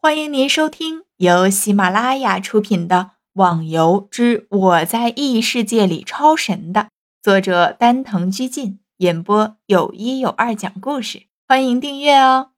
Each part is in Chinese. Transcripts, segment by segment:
欢迎您收听由喜马拉雅出品的《网游之我在异世界里超神》的作者丹藤居进演播，有一有二讲故事。欢迎订阅哦。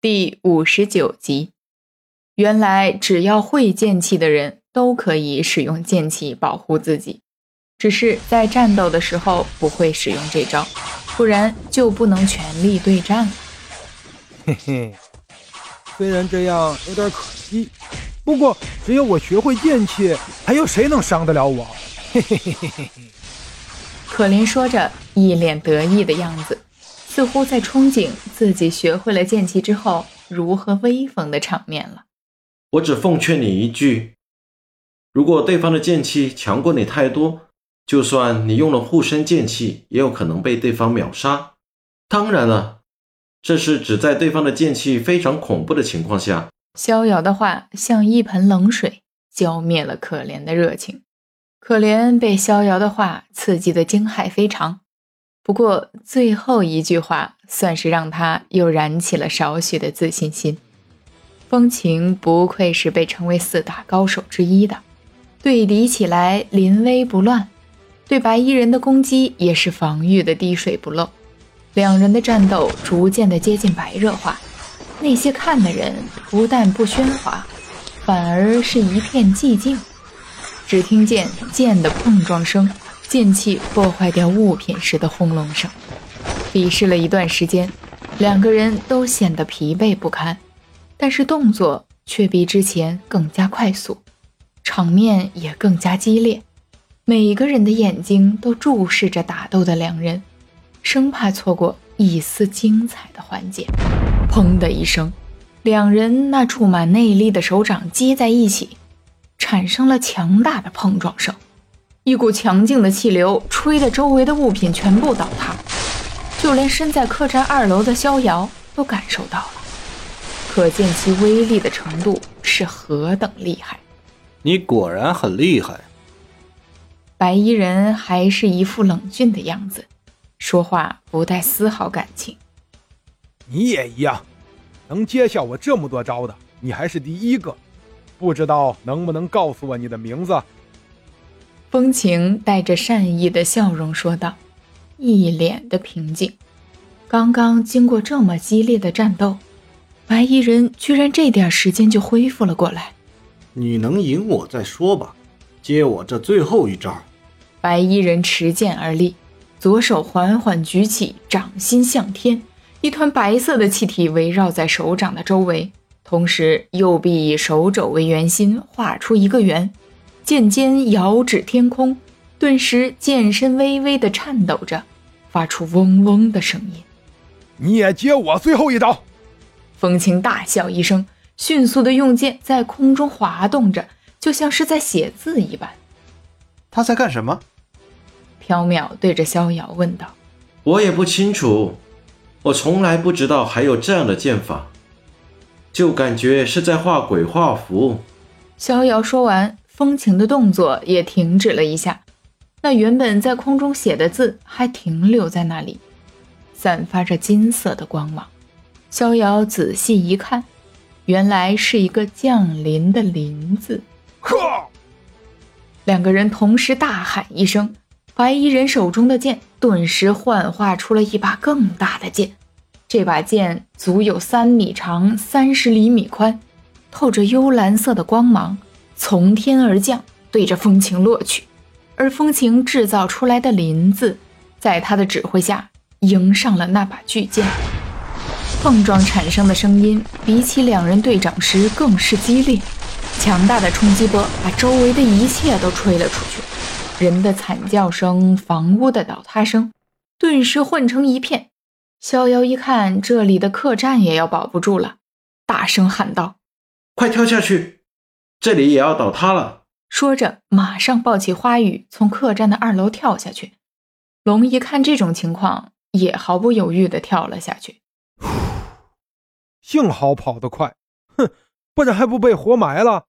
第五十九集，原来只要会剑气的人都可以使用剑气保护自己，只是在战斗的时候不会使用这招，不然就不能全力对战了。嘿嘿，虽然这样有点可惜，不过只有我学会剑气，还有谁能伤得了我？嘿嘿嘿嘿嘿嘿。可怜说着，一脸得意的样子，似乎在憧憬自己学会了剑气之后如何威风的场面了。我只奉劝你一句：如果对方的剑气强过你太多，就算你用了护身剑气，也有可能被对方秒杀。当然了。这是指在对方的剑气非常恐怖的情况下。逍遥的话像一盆冷水，浇灭了可怜的热情。可怜被逍遥的话刺激的惊骇非常，不过最后一句话算是让他又燃起了少许的自信心。风情不愧是被称为四大高手之一的，对敌起来临危不乱，对白衣人的攻击也是防御的滴水不漏。两人的战斗逐渐的接近白热化，那些看的人不但不喧哗，反而是一片寂静。只听见剑的碰撞声，剑气破坏掉物品时的轰隆声。比试了一段时间，两个人都显得疲惫不堪，但是动作却比之前更加快速，场面也更加激烈。每个人的眼睛都注视着打斗的两人。生怕错过一丝精彩的环节。砰的一声，两人那注满内力的手掌接在一起，产生了强大的碰撞声。一股强劲的气流吹得周围的物品全部倒塌，就连身在客栈二楼的逍遥都感受到了，可见其威力的程度是何等厉害。你果然很厉害。白衣人还是一副冷峻的样子。说话不带丝毫感情。你也一样，能接下我这么多招的，你还是第一个。不知道能不能告诉我你的名字？风情带着善意的笑容说道，一脸的平静。刚刚经过这么激烈的战斗，白衣人居然这点时间就恢复了过来。你能赢我再说吧，接我这最后一招。白衣人持剑而立。左手缓缓举起，掌心向天，一团白色的气体围绕在手掌的周围。同时，右臂以手肘为圆心，画出一个圆，剑尖遥指天空。顿时，剑身微微的颤抖着，发出嗡嗡的声音。你也接我最后一刀！风清大笑一声，迅速的用剑在空中滑动着，就像是在写字一般。他在干什么？缥缈对着逍遥问道：“我也不清楚，我从来不知道还有这样的剑法，就感觉是在画鬼画符。”逍遥说完，风情的动作也停止了一下，那原本在空中写的字还停留在那里，散发着金色的光芒。逍遥仔细一看，原来是一个降临的“临”字。呵！两个人同时大喊一声。白衣人手中的剑顿时幻化出了一把更大的剑，这把剑足有三米长、三十厘米宽，透着幽蓝色的光芒，从天而降，对着风情落去。而风情制造出来的“林”子，在他的指挥下迎上了那把巨剑，碰撞产生的声音比起两人对掌时更是激烈，强大的冲击波把周围的一切都吹了出去。人的惨叫声，房屋的倒塌声，顿时混成一片。逍遥一看，这里的客栈也要保不住了，大声喊道：“快跳下去，这里也要倒塌了！”说着，马上抱起花语，从客栈的二楼跳下去。龙一看这种情况，也毫不犹豫地跳了下去。幸好跑得快，哼，不然还不被活埋了，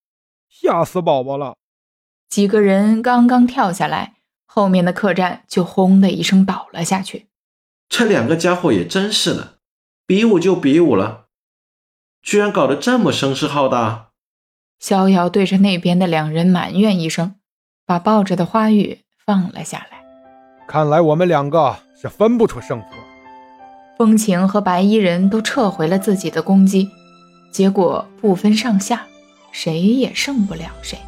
吓死宝宝了。几个人刚刚跳下来，后面的客栈就轰的一声倒了下去。这两个家伙也真是的，比武就比武了，居然搞得这么声势浩大。逍遥对着那边的两人埋怨一声，把抱着的花玉放了下来。看来我们两个是分不出胜负。风情和白衣人都撤回了自己的攻击，结果不分上下，谁也胜不了谁。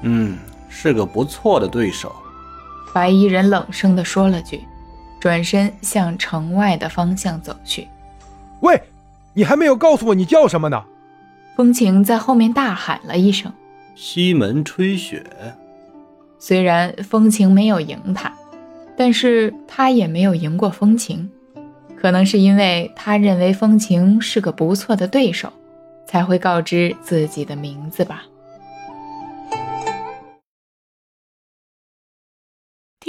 嗯，是个不错的对手。白衣人冷声地说了句，转身向城外的方向走去。喂，你还没有告诉我你叫什么呢？风情在后面大喊了一声：“西门吹雪。”虽然风情没有赢他，但是他也没有赢过风情。可能是因为他认为风情是个不错的对手，才会告知自己的名字吧。